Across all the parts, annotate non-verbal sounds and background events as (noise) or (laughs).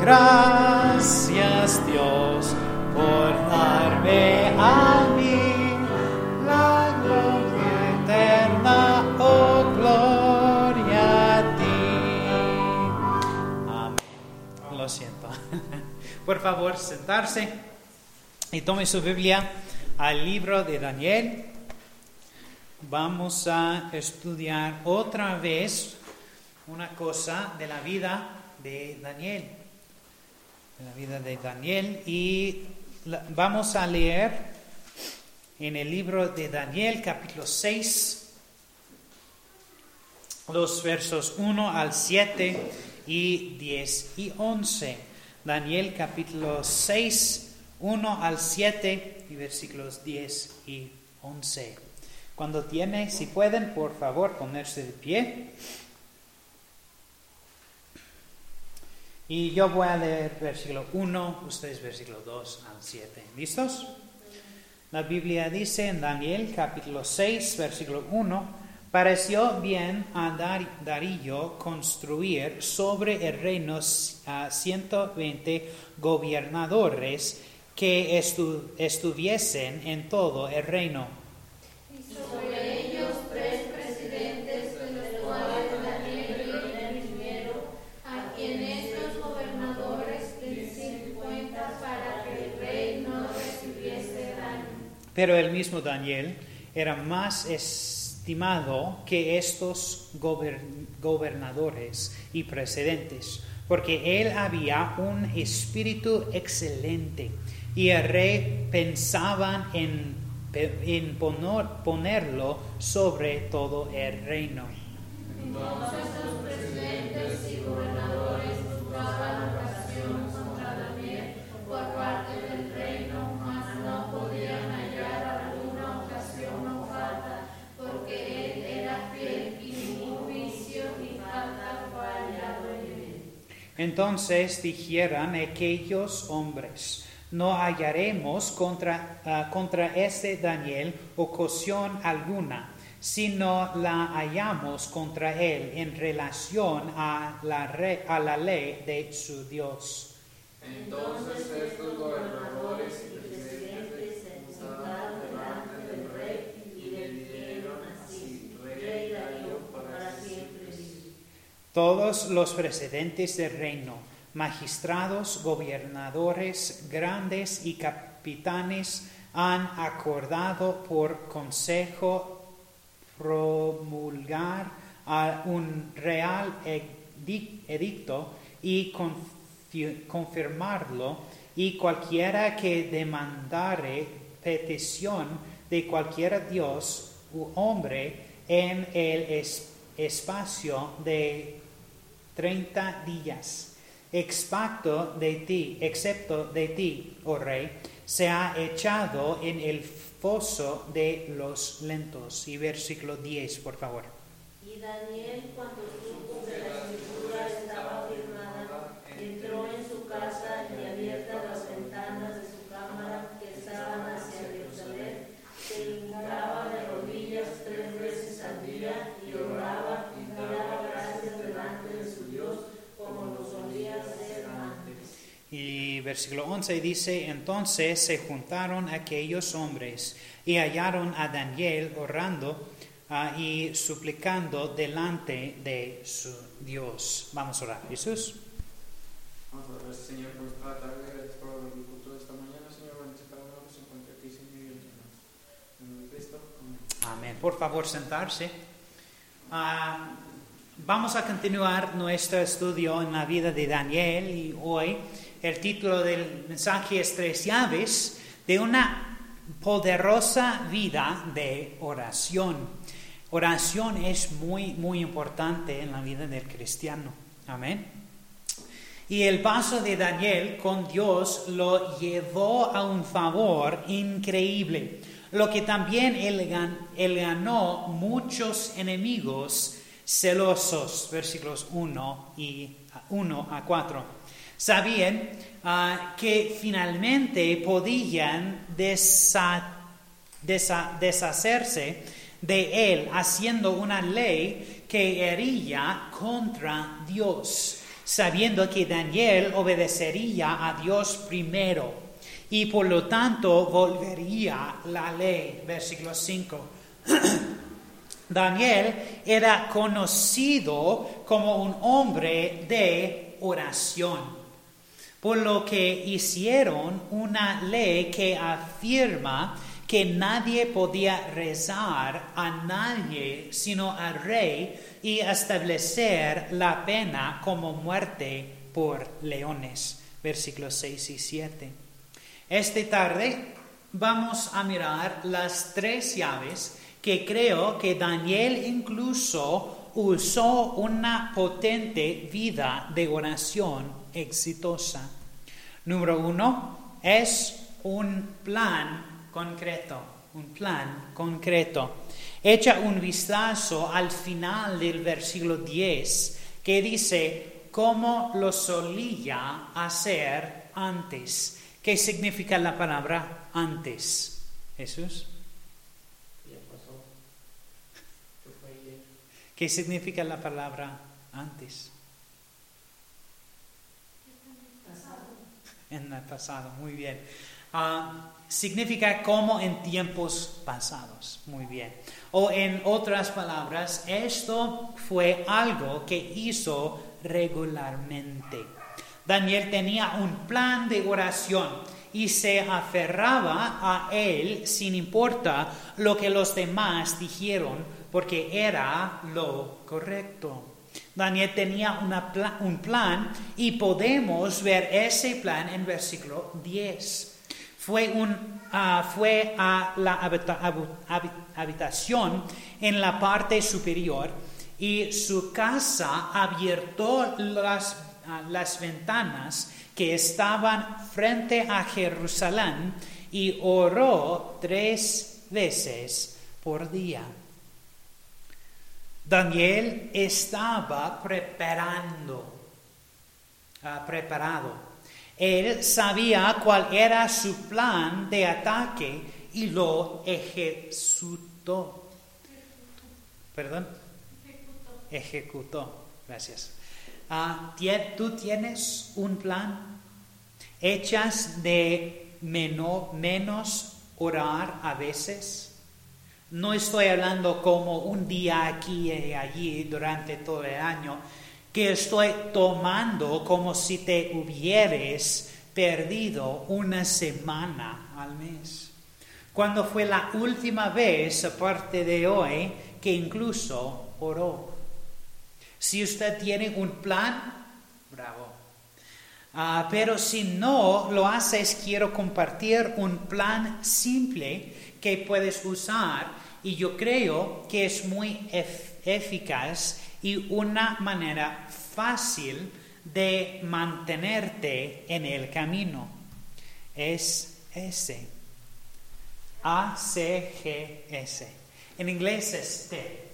Gracias Dios por darme a mí la gloria eterna, oh gloria a ti. Amén. Lo siento. (laughs) Por favor, sentarse y tome su Biblia al libro de Daniel. Vamos a estudiar otra vez una cosa de la vida de Daniel. De la vida de Daniel. Y la- vamos a leer en el libro de Daniel capítulo 6 los versos 1 al 7 y 10 y 11. Daniel capítulo 6, 1 al 7 y versículos 10 y 11. Cuando tiene, si pueden, por favor, ponerse de pie. Y yo voy a leer versículo 1, ustedes versículo 2 al 7. ¿Listos? La Biblia dice en Daniel capítulo 6, versículo 1, pareció bien a Dar- Darío construir sobre el reino a 120 gobernadores que estu- estuviesen en todo el reino. Pero el mismo Daniel era más estimado que estos gober- gobernadores y presidentes, porque él había un espíritu excelente y el rey pensaba en, ponerlo sobre todo el reino. Entonces Entonces dijeran aquellos hombres, no hallaremos contra, ah, contra este Daniel ocasión alguna, sino la hallamos contra él en relación a la, a la ley de su Dios. Entonces estos gobernadores y presidentes se sentaron delante del rey y le dijeron así, Rey Darío, para siempre vive. Todos los presidentes del reino, magistrados, gobernadores, grandes y capitanes han acordado por consejo promulgar un real edi- edicto y confi- confirmarlo y cualquiera que demandare petición de cualquier dios u hombre en el es- espacio de 30 días, excepto de ti, excepto de ti, oh rey, se ha echado en el foso de los lentos. Y versículo 10, por favor. Y Daniel, cuando supo que la escritura estaba firmada, entró en su casa y abiertas las ventanas de su cámara que estaban hacia Jerusalén, se hincaba de rodillas tres veces al día y oraba y daba gracias delante de su Dios como lo solía hacer antes. Y versículo 11 dice, entonces se juntaron aquellos hombres y hallaron a Daniel orando ah, y suplicando delante de su Dios. Vamos a orar. Jesús. Vamos a orar, Señor, por esta tarde, gracias por el culto de esta mañana, Señor, bendice cada uno que se encuentre aquí, Señor, y. En el Cristo, amén. Amén. Por favor, sentarse. Ah, vamos a continuar nuestro estudio en la vida de Daniel y hoy el título del mensaje es Tres llaves de una poderosa vida de oración. Oración es muy, muy importante en la vida del cristiano. Amén. Y el paso de Daniel con Dios lo llevó a un favor increíble, lo que también él, gan- él ganó muchos enemigos celosos, versículos 1 y 1 a 4. Sabían ah, que finalmente podían deshacerse de él haciendo una ley que hería contra Dios. sabiendo que Daniel obedecería a Dios primero y por lo tanto volvería la ley. Versículo 5. (clears throat) Daniel era conocido como un hombre de oración, por lo que hicieron una ley que afirma que nadie podía rezar a nadie sino al rey y establecer la pena como muerte por leones. Versículos 6 y 7. Esta tarde vamos a mirar las tres llaves que creo que Daniel incluso usó una potente vida de oración exitosa. Número uno es un plan concreto, un plan concreto. Echa un vistazo al final del versículo 10 que dice, cómo lo solía hacer antes. ¿Qué significa la palabra antes? Jesús. Ya pasó. ¿Qué fue ayer? ¿Qué significa la palabra antes? En el pasado, muy bien. Ah, significa como en tiempos pasados, muy bien. O en otras palabras, esto fue algo que hizo regularmente. Daniel tenía un plan de oración y se aferraba a él sin importar lo que los demás dijeron, porque era lo correcto. Daniel tenía un plan y podemos ver ese plan en versículo 10. Fue, un, ah, fue a la habitación en la parte superior y su casa abiertó las, ah, las ventanas que estaban frente a Jerusalén y oró tres veces por día. Daniel estaba preparando, ah, preparado. Él sabía cuál era su plan de ataque y lo ejecutó. ¿Perdón? Ejecutó. Gracias. Ah, ¿tie- ¿Tú tienes un plan? ¿Echas de meno- menos orar a veces? No estoy hablando como un día aquí y allí durante todo el año, que estoy tomando como si te hubieras perdido una semana al mes. Cuando fue la última vez, aparte de hoy, que incluso oró? Si usted tiene un plan. Ah, pero si no lo haces, quiero compartir un plan simple que puedes usar y yo creo que es muy ef- eficaz y una manera fácil de mantenerte en el camino. Es ese. A-C-G-S. En inglés es T.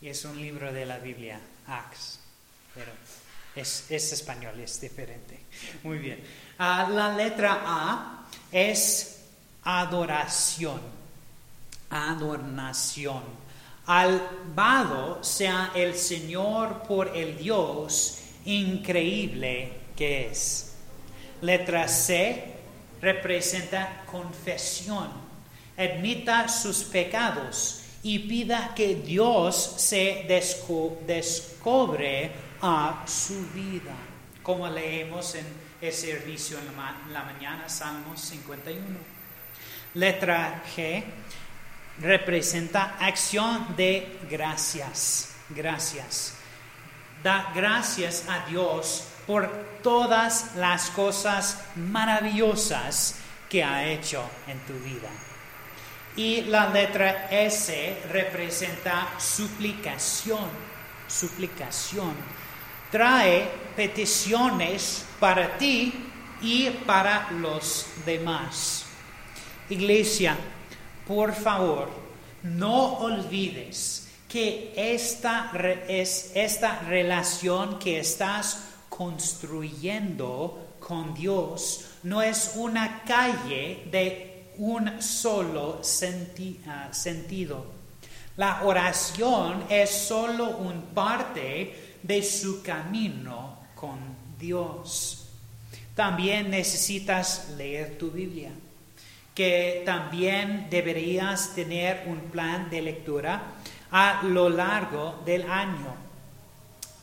Y es un libro de la Biblia, Acts. Pero es, es español, es diferente. Muy bien. Ah, la letra A es adoración. Adornación. Alabado sea el Señor por el Dios increíble que es. Letra C representa confesión. Admita sus pecados y pida que Dios se descu- descubre a su vida. Como leemos en el servicio en la, ma- en la mañana, Salmos 51. Letra G representa acción de gracias. Gracias. Da gracias a Dios por todas las cosas maravillosas que ha hecho en tu vida. Y la letra S representa suplicación. Suplicación. Trae peticiones para ti y para los demás. Iglesia, por favor, no olvides que esta es esta relación que estás construyendo con Dios no es una calle de un solo ah, sentido. La oración es solo un parte de su camino con Dios. También necesitas leer tu Biblia, que también deberías tener un plan de lectura a lo largo del año.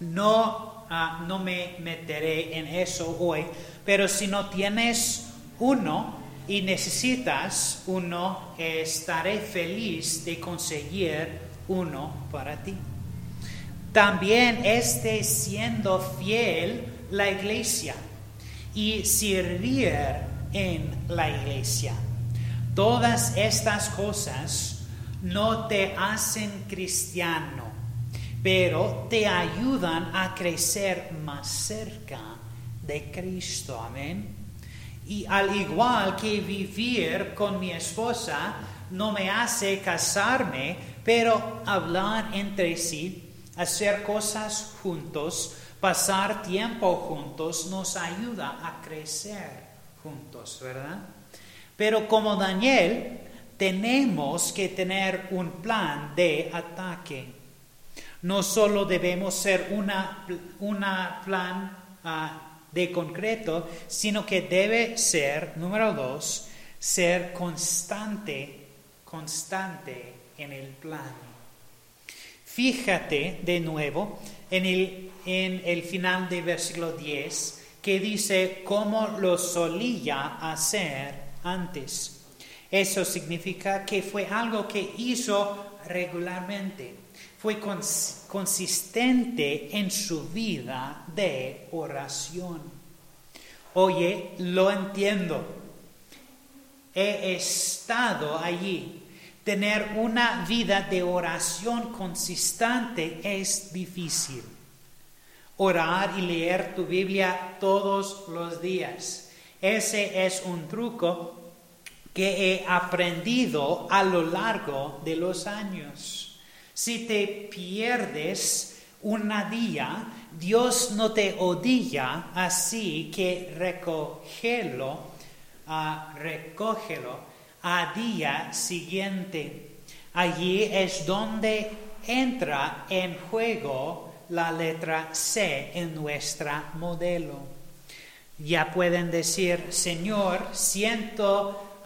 No, ah, no me meteré en eso hoy, pero si no tienes uno y necesitas uno, estaré feliz de conseguir uno para ti. También esté siendo fiel la iglesia y servir en la iglesia. Todas estas cosas no te hacen cristiano, pero te ayudan a crecer más cerca de Cristo. Amén. Y al igual que vivir con mi esposa no me hace casarme, pero hablar entre sí, hacer cosas juntos, pasar tiempo juntos, nos ayuda a crecer juntos, ¿verdad? Pero como Daniel, tenemos que tener un plan de ataque. No solo debemos ser una, una plan ah, de concreto, sino que debe ser, número dos, ser constante, constante en el plan. Fíjate de nuevo en el, final del versículo 10 que dice cómo lo solía hacer antes. Eso significa que fue algo que hizo regularmente, fue consistente en su vida de oración. Oye, lo entiendo. He estado allí. Tener una vida de oración consistente es difícil. Orar y leer tu Biblia todos los días. Ese es un truco que he aprendido a lo largo de los años. Si te pierdes una día, Dios no te odia, así que recógelo, uh, recógelo a día siguiente. Allí es donde entra en juego la letra C en nuestra modelo. Ya pueden decir, Señor, siento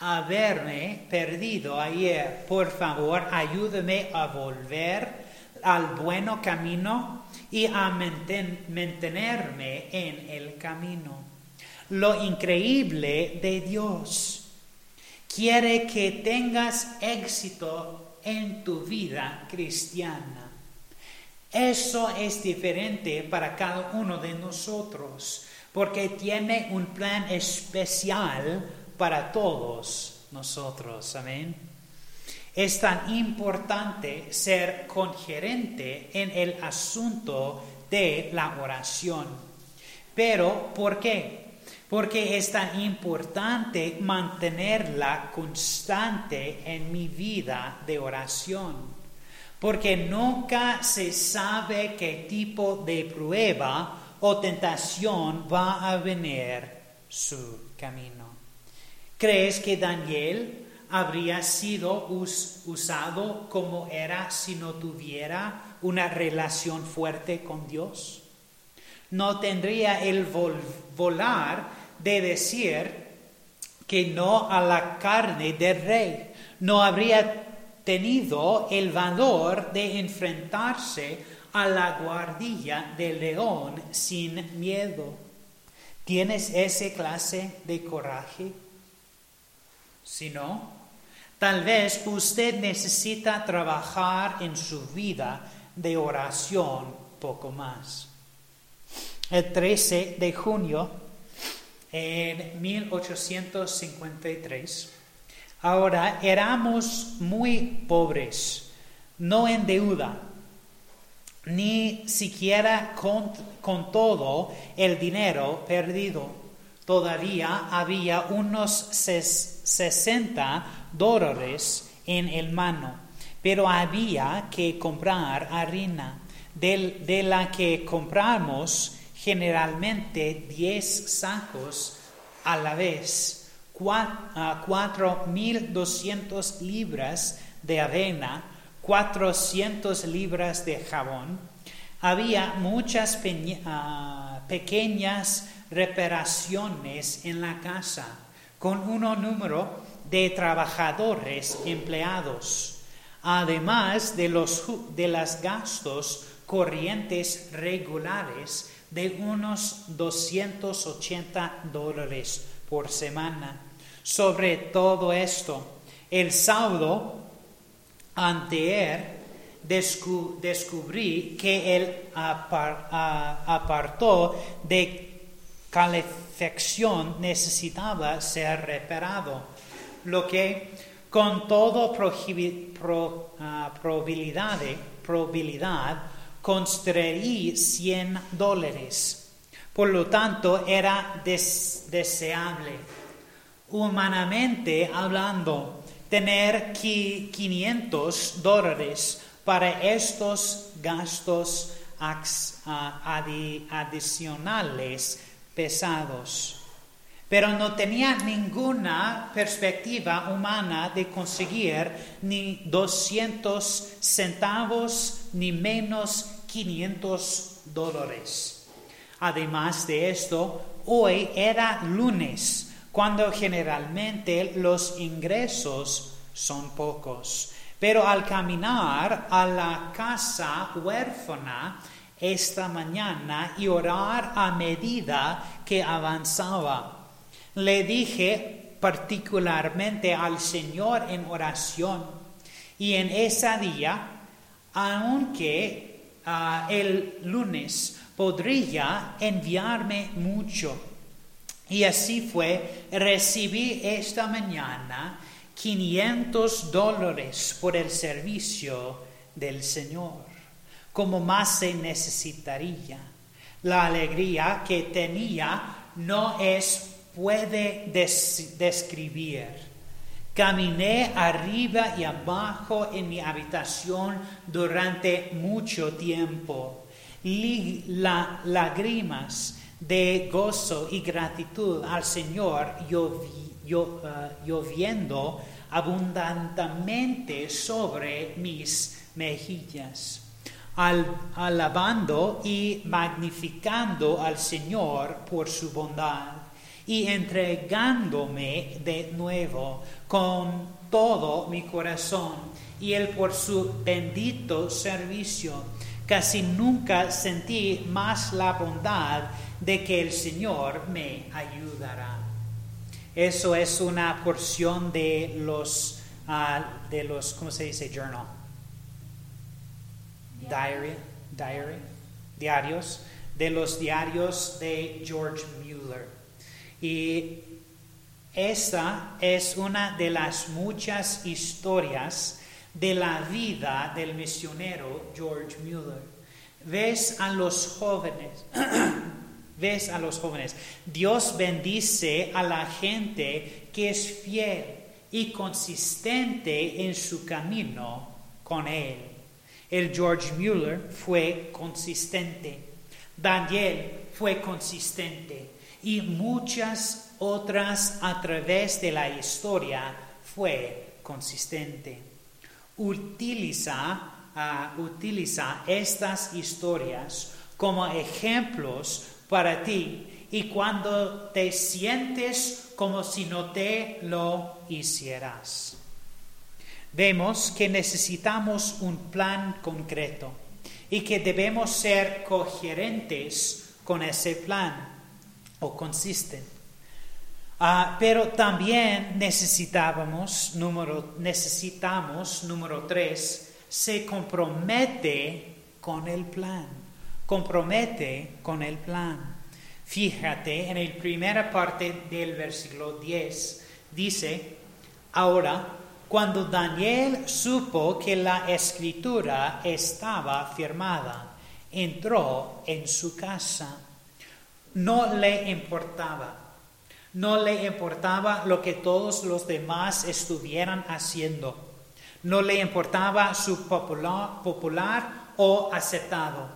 haberme perdido ayer. Por favor, ayúdame a volver al bueno camino y a mantenerme en el camino. Lo increíble de Dios quiere que tengas éxito en tu vida cristiana. Eso es diferente para cada uno de nosotros porque tiene un plan especial para todos nosotros. Amén. Es tan importante ser congerente en el asunto de la oración. Pero, ¿por qué? Porque es tan importante mantenerla constante en mi vida de oración. Porque nunca se sabe qué tipo de prueba o tentación va a venir su camino. ¿Crees que Daniel habría sido usado como era si no tuviera una relación fuerte con Dios? No tendría el volar de decir que no a la carne del rey. No habría tenido el valor de enfrentarse a la guardilla del león sin miedo. ¿Tienes esa clase de coraje? Si no, tal vez usted necesita trabajar en su vida de oración poco más. El 13 de junio en 1853, ahora éramos muy pobres, no en deuda ni siquiera con, todo el dinero perdido. Todavía había unos 60 dólares en el mano, pero había que comprar harina, de, la que compramos generalmente 10 sacos a la vez, 4.200 libras de avena, 400 libras de jabón, Había muchas ah, pequeñas reparaciones en la casa, con un número de trabajadores empleados, además de los, de los gastos corrientes regulares de unos 280 dólares por semana. Sobre todo esto, el saldo anteer descu- descubrí que el apar- apartó de calefacción necesitaba ser reparado, lo que con toda ah, probabilidad constraí 100 dólares. Por lo tanto, era des- deseable humanamente hablando, tener qui- 500 dólares para estos gastos adicionales pesados. Pero no tenía ninguna perspectiva humana de conseguir ni 200 centavos ni menos 500 dólares. Además de esto, hoy era lunes, cuando generalmente los ingresos son pocos. Pero al caminar a la casa huérfana esta mañana y orar a medida que avanzaba, le dije particularmente al Señor en oración y en ese día, aunque ah, el lunes podría enviarme mucho. Y así fue, recibí esta mañana 500 dólares por el servicio del Señor, como más se necesitaría. La alegría que tenía no es puede des- describir. Caminé arriba y abajo en mi habitación durante mucho tiempo. La- lágrimas de gozo y gratitud al Señor ah, lloviendo abundantemente sobre mis mejillas, al- alabando y magnificando al Señor por su bondad y entregándome de nuevo con todo mi corazón y él por su bendito servicio. Casi nunca sentí más la bondad de que el Señor me ayudará. Eso es una porción de los, ah, de los, ¿cómo se dice? Journal. Diary, diary, diarios, de los diarios de George Mueller. Y esta es una de las muchas historias de la vida del misionero George Mueller. Ves a los jóvenes, (clears throat) ves a los jóvenes. Dios bendice a la gente que es fiel y consistente en su camino con Él. El George Mueller fue consistente. Daniel fue consistente. Y muchas otras a través de la historia fue consistente. Utiliza, ah, utiliza estas historias como ejemplos para ti y cuando te sientes como si no te lo hicieras. Vemos que necesitamos un plan concreto y que debemos ser coherentes con ese plan o consisten. Ah, pero también necesitábamos, número, necesitamos, número tres, se compromete con el plan. Compromete con el plan. Fíjate en la primera parte del versículo 10. Dice, ahora, cuando Daniel supo que la escritura estaba firmada, entró en su casa. No le importaba. No le importaba lo que todos los demás estuvieran haciendo. No le importaba su popular, o aceptado.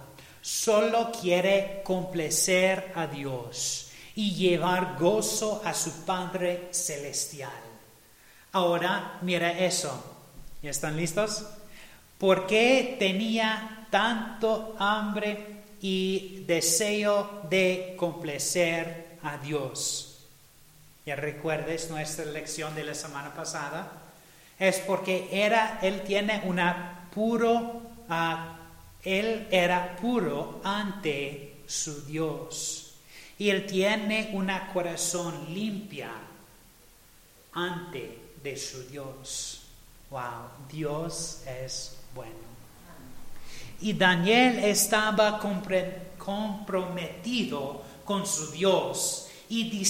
Solo quiere complacer a Dios y llevar gozo a su Padre Celestial. Ahora mira eso. ¿Ya están listos? ¿Por qué tenía tanto hambre y deseo de complacer a Dios. Ya recuerdes nuestra lección de la semana pasada. Es porque era, él tiene una puro, ah, él era puro ante su Dios. Y él tiene una corazón limpia ante de su Dios. Wow, Dios es bueno. Y Daniel estaba comprometido con su Dios y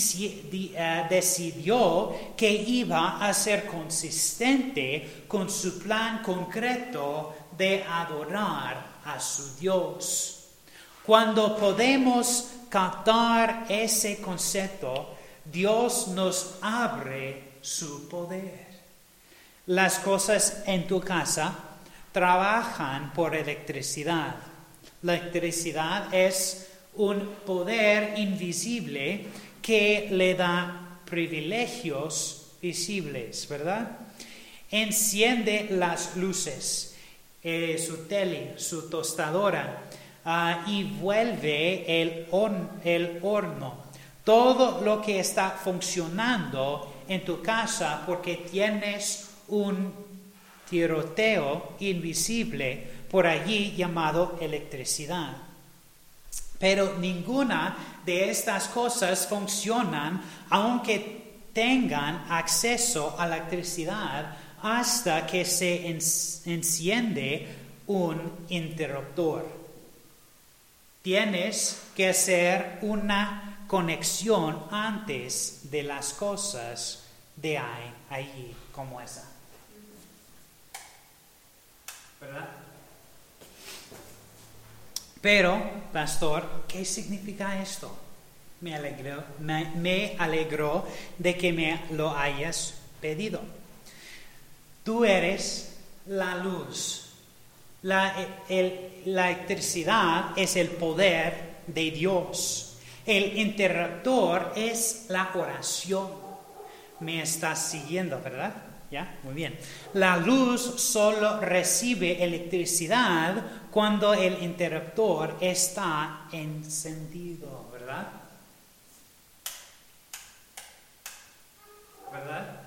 eh, decidió que iba a ser consistente con su plan concreto de adorar a su Dios. Cuando podemos captar ese concepto, Dios nos abre su poder. Las cosas en tu casa trabajan por electricidad. La electricidad es un poder invisible que le da privilegios visibles, ¿verdad? Enciende las luces, eh, su tele, su tostadora ah, y vuelve el, el horno. Todo lo que está funcionando en tu casa porque tienes un invisible por allí llamado electricidad. Pero ninguna de estas cosas funcionan aunque tengan acceso a la electricidad hasta que se en- enciende un interruptor. Tienes que hacer una conexión antes de las cosas de ahí, allí como esa. ¿Verdad? Pero, pastor, ¿qué significa esto? Me alegró, me, de que me lo hayas pedido. Tú eres la luz. La, la electricidad es el poder de Dios. El interruptor es la oración. Me estás siguiendo, ¿verdad? Muy bien. La luz solo recibe electricidad cuando el interruptor está encendido, ¿verdad? ¿Verdad?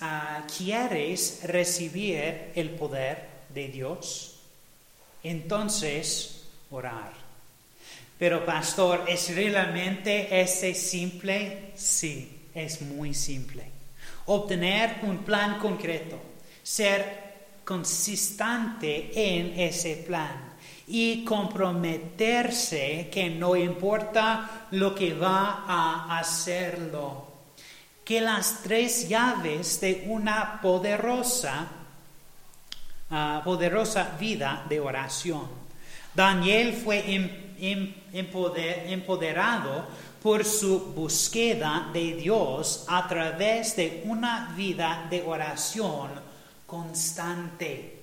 Ah, ¿Quieres recibir el poder de Dios? Entonces, orar. Pero pastor, ¿es realmente ese simple? Sí, es muy simple. Obtener un plan concreto, ser consistente en ese plan y comprometerse que no importa lo que va a hacerlo. Que las tres llaves de una poderosa ah, poderosa vida de oración. Daniel fue em- empoderado por su búsqueda de Dios a través de una vida de oración constante.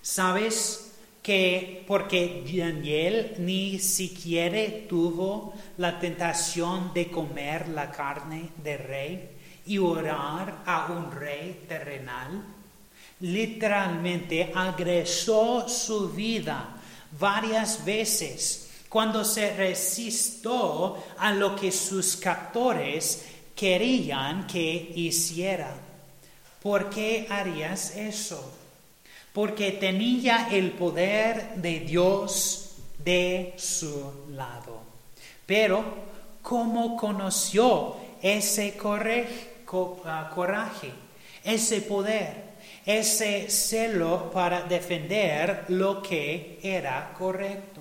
¿Sabes que porque Daniel ni siquiera tuvo la tentación de comer la carne de rey y orar a un rey terrenal? literalmente agresó su vida varias veces cuando se resistió a lo que sus captores querían que hiciera. ¿Por qué harías eso? Porque tenía el poder de Dios de su lado. Pero, ¿cómo conoció ese ah, coraje, ese poder? ese celo para defender lo que era correcto.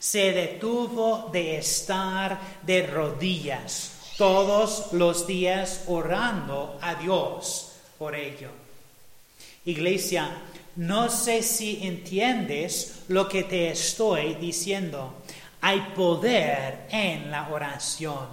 Se detuvo de estar de rodillas todos los días orando a Dios por ello. Iglesia, no sé si entiendes lo que te estoy diciendo. Hay poder en la oración.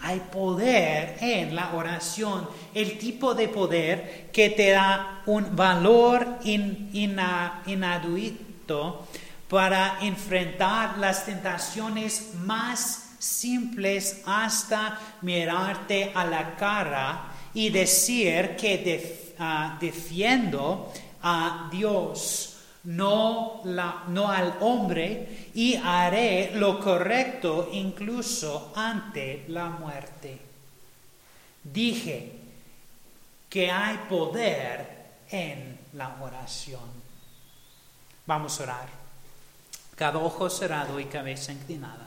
Hay poder en la oración, el tipo de poder que te da un valor in- ina- inaudito para enfrentar las tentaciones más simples hasta mirarte a la cara y decir que ah, defiendo a Dios, no, la- no al hombre, y haré lo correcto incluso ante la muerte. Dije que hay poder en la oración. Vamos a orar. Cada ojo cerrado y cabeza inclinada.